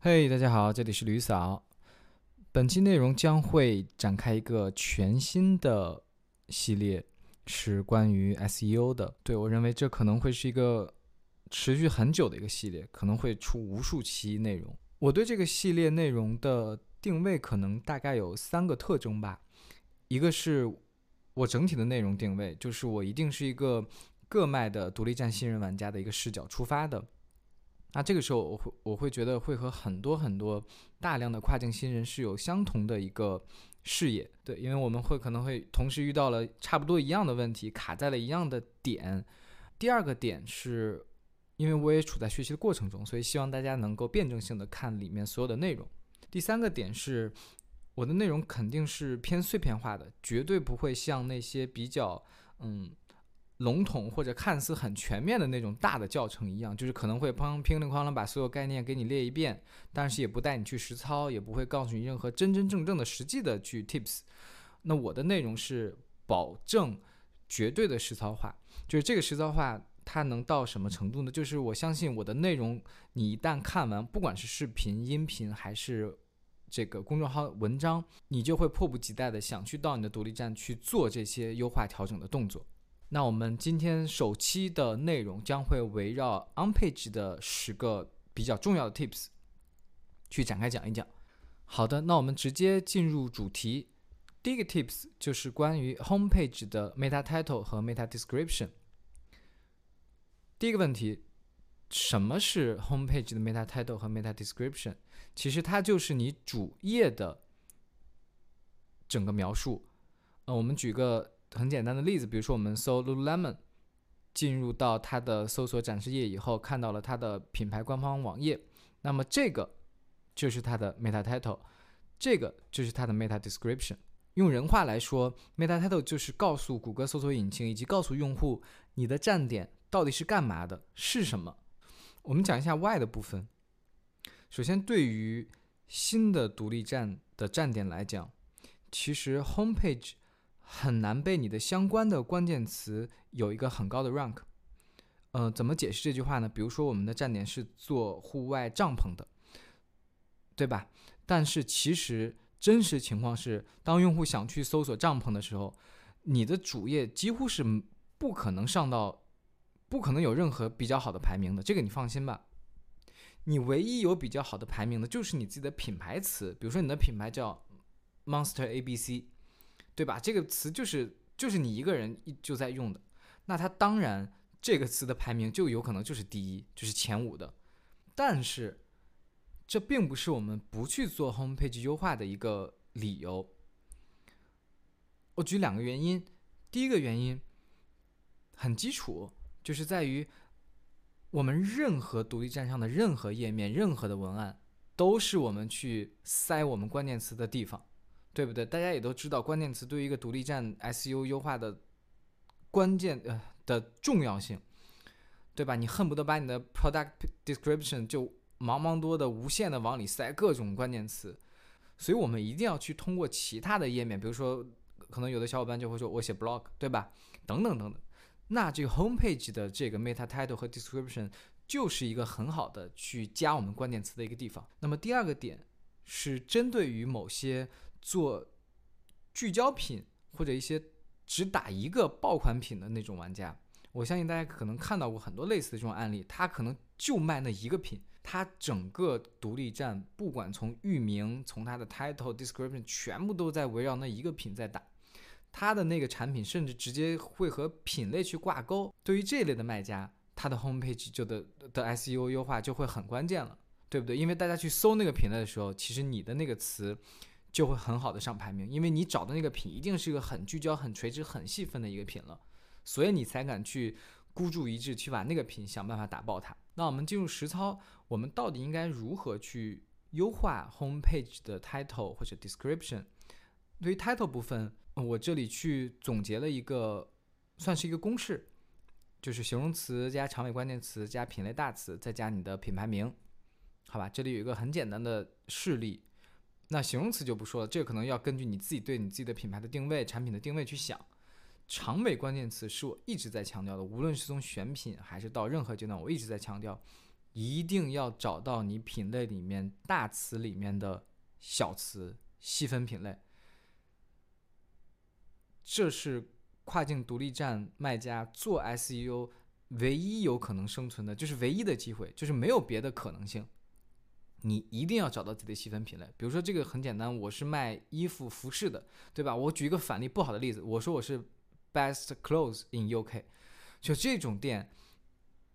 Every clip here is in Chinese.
嘿，大家好，这里是吕嫂。本期内容将会展开一个全新的系列，是关于 SEO 的。对我认为，这可能会是一个持续很久的一个系列，可能会出无数期内容。我对这个系列内容的定位可能大概有三个特征吧。一个是我整体的内容定位，就是我一定是一个各卖的独立站新人玩家的一个视角出发的。那这个时候，我会我会觉得会和很多很多大量的跨境新人是有相同的一个视野，对，因为我们会可能会同时遇到了差不多一样的问题，卡在了一样的点。第二个点是，因为我也处在学习的过程中，所以希望大家能够辩证性的看里面所有的内容。第三个点是，我的内容肯定是偏碎片化的，绝对不会像那些比较嗯。笼统或者看似很全面的那种大的教程一样，就是可能会砰乒里哐啷把所有概念给你列一遍，但是也不带你去实操，也不会告诉你任何真真正正的实际的去 tips。那我的内容是保证绝对的实操化，就是这个实操化它能到什么程度呢？就是我相信我的内容，你一旦看完，不管是视频、音频还是这个公众号文章，你就会迫不及待的想去到你的独立站去做这些优化调整的动作。那我们今天首期的内容将会围绕 OnPage 的十个比较重要的 Tips 去展开讲一讲。好的，那我们直接进入主题。第一个 Tips 就是关于 Homepage 的 Meta Title 和 Meta Description。第一个问题，什么是 Homepage 的 Meta Title 和 Meta Description？其实它就是你主页的整个描述。呃，我们举个。很简单的例子，比如说我们搜 Lululemon，进入到它的搜索展示页以后，看到了它的品牌官方网页，那么这个就是它的 Meta Title，这个就是它的 Meta Description。用人话来说，Meta Title 就是告诉谷歌搜索引擎以及告诉用户你的站点到底是干嘛的，是什么。我们讲一下 Why 的部分。首先，对于新的独立站的站点来讲，其实 Homepage。很难被你的相关的关键词有一个很高的 rank，呃，怎么解释这句话呢？比如说我们的站点是做户外帐篷的，对吧？但是其实真实情况是，当用户想去搜索帐篷的时候，你的主页几乎是不可能上到，不可能有任何比较好的排名的，这个你放心吧。你唯一有比较好的排名的，就是你自己的品牌词，比如说你的品牌叫 Monster A B C。对吧？这个词就是就是你一个人就在用的，那它当然这个词的排名就有可能就是第一，就是前五的。但是这并不是我们不去做 homepage 优化的一个理由。我举两个原因，第一个原因很基础，就是在于我们任何独立站上的任何页面、任何的文案，都是我们去塞我们关键词的地方。对不对？大家也都知道，关键词对于一个独立站 SEO 优化的关键呃的重要性，对吧？你恨不得把你的 product description 就茫茫多的无限的往里塞各种关键词，所以我们一定要去通过其他的页面，比如说，可能有的小伙伴就会说，我写 blog，对吧？等等等等，那这个 homepage 的这个 meta title 和 description 就是一个很好的去加我们关键词的一个地方。那么第二个点是针对于某些做聚焦品或者一些只打一个爆款品的那种玩家，我相信大家可能看到过很多类似的这种案例。他可能就卖那一个品，他整个独立站不管从域名、从他的 title、description，全部都在围绕那一个品在打。他的那个产品甚至直接会和品类去挂钩。对于这类的卖家，他的 homepage 就的的 SEO 优化就会很关键了，对不对？因为大家去搜那个品类的时候，其实你的那个词。就会很好的上排名，因为你找的那个品一定是一个很聚焦、很垂直、很细分的一个品了，所以你才敢去孤注一掷去把那个品想办法打爆它。那我们进入实操，我们到底应该如何去优化 homepage 的 title 或者 description？对于 title 部分，我这里去总结了一个，算是一个公式，就是形容词加长尾关键词加品类大词再加你的品牌名，好吧？这里有一个很简单的示例。那形容词就不说了，这个可能要根据你自己对你自己的品牌的定位、产品的定位去想。长尾关键词是我一直在强调的，无论是从选品还是到任何阶段，我一直在强调，一定要找到你品类里面大词里面的小词，细分品类。这是跨境独立站卖家做 SEO 唯一有可能生存的，就是唯一的机会，就是没有别的可能性。你一定要找到自己的细分品类，比如说这个很简单，我是卖衣服服饰的，对吧？我举一个反例不好的例子，我说我是 Best Clothes in UK，就这种店，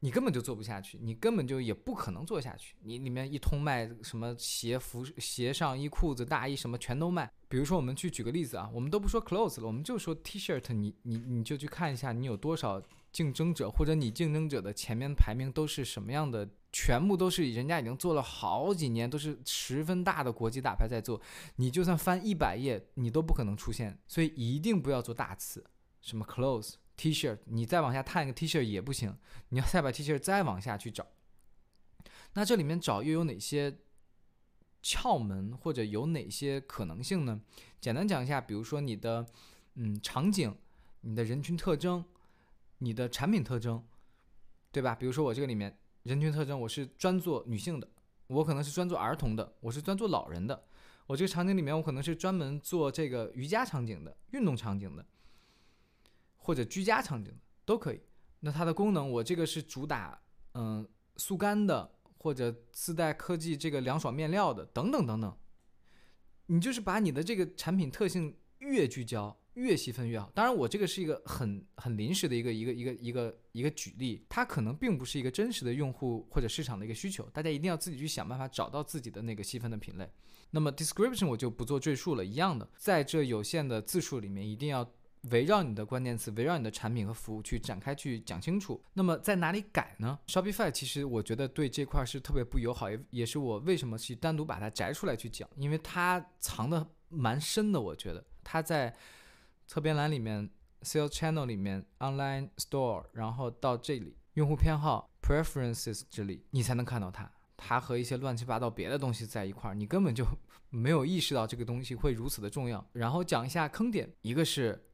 你根本就做不下去，你根本就也不可能做下去。你里面一通卖什么鞋服、鞋上衣、裤子、大衣什么全都卖。比如说我们去举个例子啊，我们都不说 clothes 了，我们就说 T-shirt，你你你就去看一下你有多少竞争者，或者你竞争者的前面排名都是什么样的。全部都是人家已经做了好几年，都是十分大的国际大牌在做。你就算翻一百页，你都不可能出现。所以一定不要做大词，什么 clothes、T-shirt，你再往下探一个 T-shirt 也不行。你要再把 T-shirt 再往下去找。那这里面找又有哪些窍门，或者有哪些可能性呢？简单讲一下，比如说你的嗯场景、你的人群特征、你的产品特征，对吧？比如说我这个里面。人群特征，我是专做女性的，我可能是专做儿童的，我是专做老人的。我这个场景里面，我可能是专门做这个瑜伽场景的、运动场景的，或者居家场景的都可以。那它的功能，我这个是主打嗯速干的，或者自带科技这个凉爽面料的，等等等等。你就是把你的这个产品特性越聚焦。越细分越好。当然，我这个是一个很很临时的一个一个一个一个一个举例，它可能并不是一个真实的用户或者市场的一个需求。大家一定要自己去想办法找到自己的那个细分的品类。那么 description 我就不做赘述了，一样的，在这有限的字数里面，一定要围绕你的关键词，围绕你的产品和服务去展开去讲清楚。那么在哪里改呢？Shopify 其实我觉得对这块是特别不友好，也也是我为什么去单独把它摘出来去讲，因为它藏的蛮深的。我觉得它在。侧边栏里面，Sales Channel 里面，Online Store，然后到这里，用户偏好 Preferences 这里，你才能看到它。它和一些乱七八糟别的东西在一块儿，你根本就 没有意识到这个东西会如此的重要。然后讲一下坑点，一个是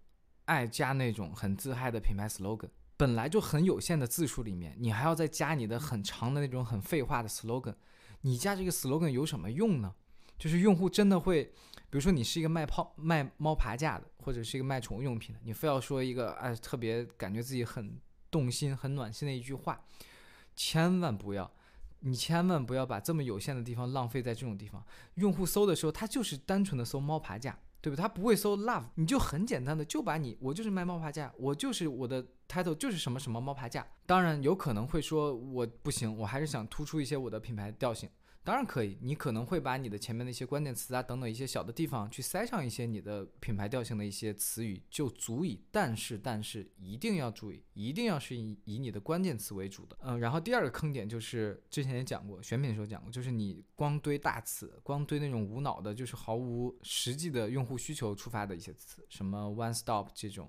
爱加那种很自嗨的品牌 slogan，本来就很有限的字数里面，你还要再加你的很长的那种很废话的 slogan，你加这个 slogan 有什么用呢？就是用户真的会，比如说你是一个卖泡卖猫爬架的，或者是一个卖宠物用品的，你非要说一个哎特别感觉自己很动心、很暖心的一句话，千万不要，你千万不要把这么有限的地方浪费在这种地方。用户搜的时候，他就是单纯的搜猫爬架，对不对？他不会搜 love，你就很简单的就把你我就是卖猫爬架，我就是我的 title 就是什么什么猫爬架。当然有可能会说我不行，我还是想突出一些我的品牌调性。当然可以，你可能会把你的前面的一些关键词啊等等一些小的地方去塞上一些你的品牌调性的一些词语就足以。但是，但是一定要注意，一定要是以以你的关键词为主的。嗯，然后第二个坑点就是之前也讲过，选品的时候讲过，就是你光堆大词，光堆那种无脑的，就是毫无实际的用户需求出发的一些词，什么 one stop 这种。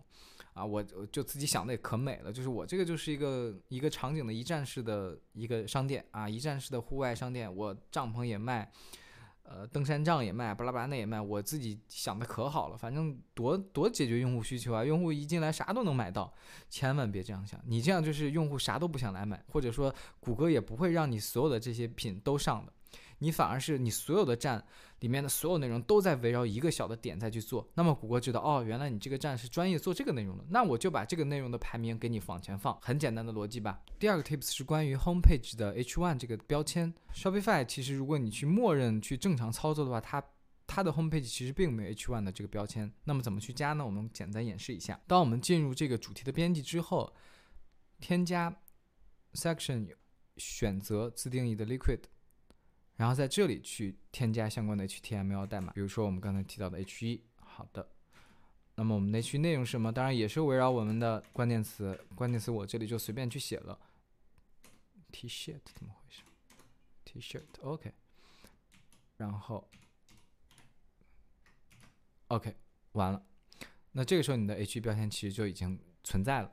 啊，我就自己想的也可美了，就是我这个就是一个一个场景的一站式的一个商店啊，一站式的户外商店，我帐篷也卖，呃，登山杖也卖，巴拉巴拉那也卖，我自己想的可好了，反正多多解决用户需求啊，用户一进来啥都能买到，千万别这样想，你这样就是用户啥都不想来买，或者说谷歌也不会让你所有的这些品都上的。你反而是你所有的站里面的所有内容都在围绕一个小的点再去做，那么谷歌知道哦，原来你这个站是专业做这个内容的，那我就把这个内容的排名给你往前放，很简单的逻辑吧。第二个 tips 是关于 homepage 的 H1 这个标签，Shopify 其实如果你去默认去正常操作的话，它它的 homepage 其实并没有 H1 的这个标签，那么怎么去加呢？我们简单演示一下。当我们进入这个主题的编辑之后，添加 section 选择自定义的 liquid。然后在这里去添加相关的 HTML 代码，比如说我们刚才提到的 H1。好的，那么我们的 H 内容是什么？当然也是围绕我们的关键词。关键词我这里就随便去写了。T-shirt 怎么回事？T-shirt OK。然后 OK 完了，那这个时候你的 H1 标签其实就已经存在了。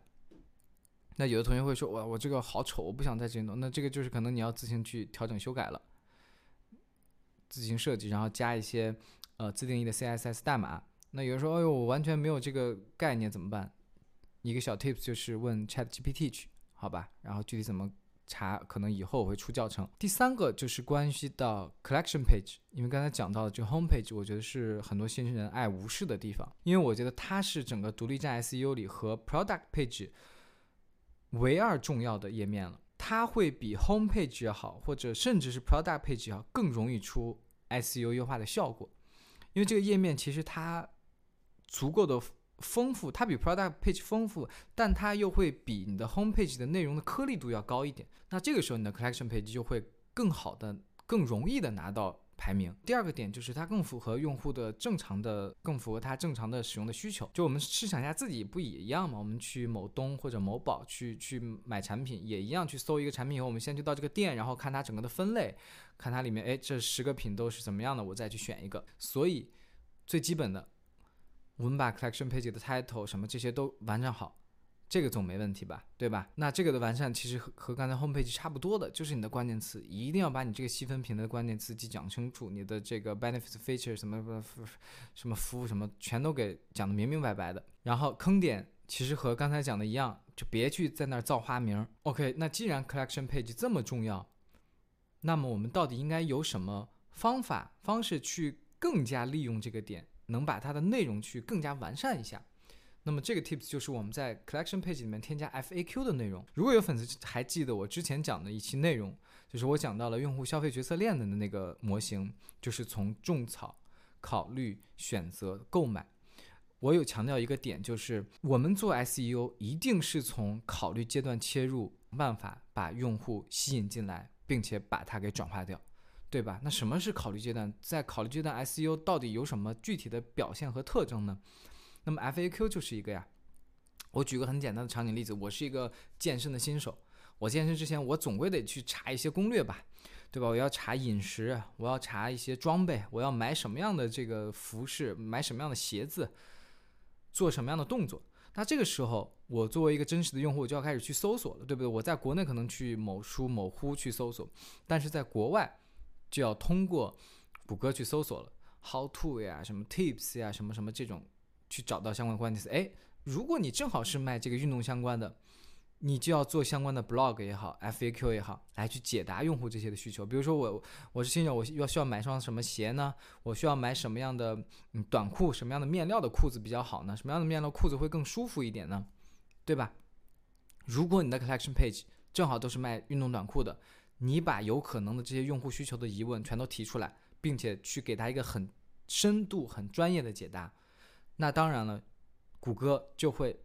那有的同学会说，哇，我这个好丑，我不想在这里弄。那这个就是可能你要自行去调整修改了。自行设计，然后加一些呃自定义的 CSS 代码。那有人说，哎呦，我完全没有这个概念，怎么办？一个小 tips 就是问 ChatGPT 去，好吧？然后具体怎么查，可能以后我会出教程。第三个就是关系到 collection page，因为刚才讲到的这个 home page，我觉得是很多新人爱无视的地方，因为我觉得它是整个独立站 SEO 里和 product page 唯二重要的页面了。它会比 home page 也好，或者甚至是 product page 也好，更容易出 SEO 优化的效果，因为这个页面其实它足够的。丰富，它比 product page 丰富，但它又会比你的 home page 的内容的颗粒度要高一点。那这个时候你的 collection page 就会更好的、更容易的拿到排名。第二个点就是它更符合用户的正常的、更符合他正常的使用的需求。就我们试想一下自己不也一样吗？我们去某东或者某宝去去买产品，也一样去搜一个产品以后，我们先去到这个店，然后看它整个的分类，看它里面，哎，这十个品都是怎么样的，我再去选一个。所以最基本的。我们把 collection page 的 title 什么这些都完善好，这个总没问题吧？对吧？那这个的完善其实和和刚才 home page 差不多的，就是你的关键词一定要把你这个细分品的关键词记讲清楚，你的这个 benefits feature 什么什么服务什么全都给讲的明明白白的。然后坑点其实和刚才讲的一样，就别去在那儿造花名。OK，那既然 collection page 这么重要，那么我们到底应该有什么方法方式去更加利用这个点？能把它的内容去更加完善一下，那么这个 tips 就是我们在 collection page 里面添加 FAQ 的内容。如果有粉丝还记得我之前讲的一期内容，就是我讲到了用户消费决策链的那个模型，就是从种草、考虑、选择、购买。我有强调一个点，就是我们做 SEO 一定是从考虑阶段切入，办法把用户吸引进来，并且把它给转化掉。对吧？那什么是考虑阶段？在考虑阶段，SEO 到底有什么具体的表现和特征呢？那么 FAQ 就是一个呀。我举个很简单的场景例子，我是一个健身的新手，我健身之前，我总归得去查一些攻略吧，对吧？我要查饮食，我要查一些装备，我要买什么样的这个服饰，买什么样的鞋子，做什么样的动作。那这个时候，我作为一个真实的用户，就要开始去搜索了，对不对？我在国内可能去某书、某乎去搜索，但是在国外。就要通过谷歌去搜索了，how to 呀，什么 tips 呀，什么什么这种，去找到相关关键词。哎，如果你正好是卖这个运动相关的，你就要做相关的 blog 也好，FAQ 也好，来去解答用户这些的需求。比如说我我是新手，我要需要买双什么鞋呢？我需要买什么样的嗯短裤？什么样的面料的裤子比较好呢？什么样的面料裤子会更舒服一点呢？对吧？如果你的 collection page 正好都是卖运动短裤的。你把有可能的这些用户需求的疑问全都提出来，并且去给他一个很深度、很专业的解答，那当然了，谷歌就会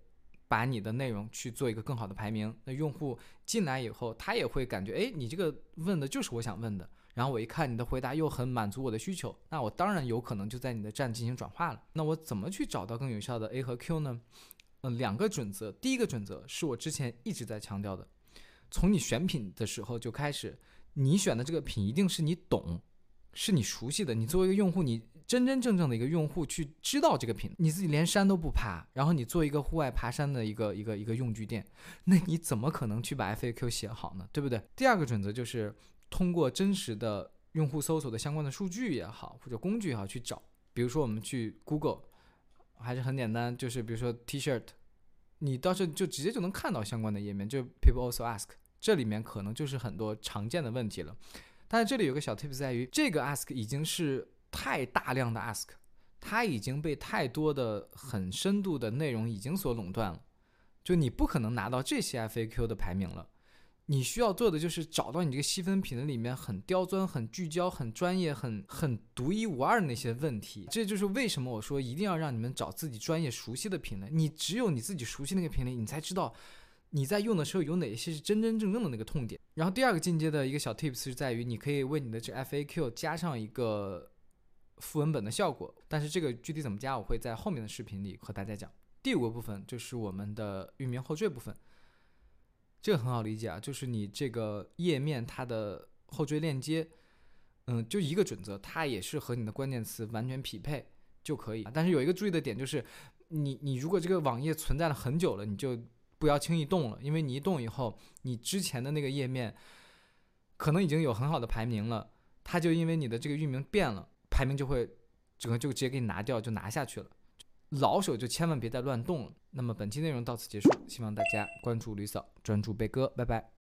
把你的内容去做一个更好的排名。那用户进来以后，他也会感觉，哎，你这个问的就是我想问的。然后我一看你的回答又很满足我的需求，那我当然有可能就在你的站进行转化了。那我怎么去找到更有效的 A 和 Q 呢？嗯，两个准则。第一个准则是我之前一直在强调的。从你选品的时候就开始，你选的这个品一定是你懂，是你熟悉的。你作为一个用户，你真真正正的一个用户去知道这个品，你自己连山都不爬，然后你做一个户外爬山的一个一个一个用具店，那你怎么可能去把 FAQ 写好呢？对不对？第二个准则就是通过真实的用户搜索的相关的数据也好，或者工具也好去找。比如说我们去 Google，还是很简单，就是比如说 T-shirt。你到时候就直接就能看到相关的页面，就 People also ask，这里面可能就是很多常见的问题了。但是这里有个小 tips 在于，这个 ask 已经是太大量的 ask，它已经被太多的很深度的内容已经所垄断了，就你不可能拿到这些 FAQ 的排名了。你需要做的就是找到你这个细分品类里面很刁钻、很聚焦、很专业、很很独一无二的那些问题。这就是为什么我说一定要让你们找自己专业熟悉的品类。你只有你自己熟悉那个品类，你才知道你在用的时候有哪些是真真正正的那个痛点。然后第二个进阶的一个小 tips 是在于，你可以为你的这 FAQ 加上一个副文本的效果。但是这个具体怎么加，我会在后面的视频里和大家讲。第五个部分就是我们的域名后缀部分。这个很好理解啊，就是你这个页面它的后缀链接，嗯，就一个准则，它也是和你的关键词完全匹配就可以。但是有一个注意的点就是，你你如果这个网页存在了很久了，你就不要轻易动了，因为你一动以后，你之前的那个页面可能已经有很好的排名了，它就因为你的这个域名变了，排名就会整个就直接给你拿掉，就拿下去了。老手就千万别再乱动了。那么本期内容到此结束，希望大家关注吕嫂，专注贝哥，拜拜。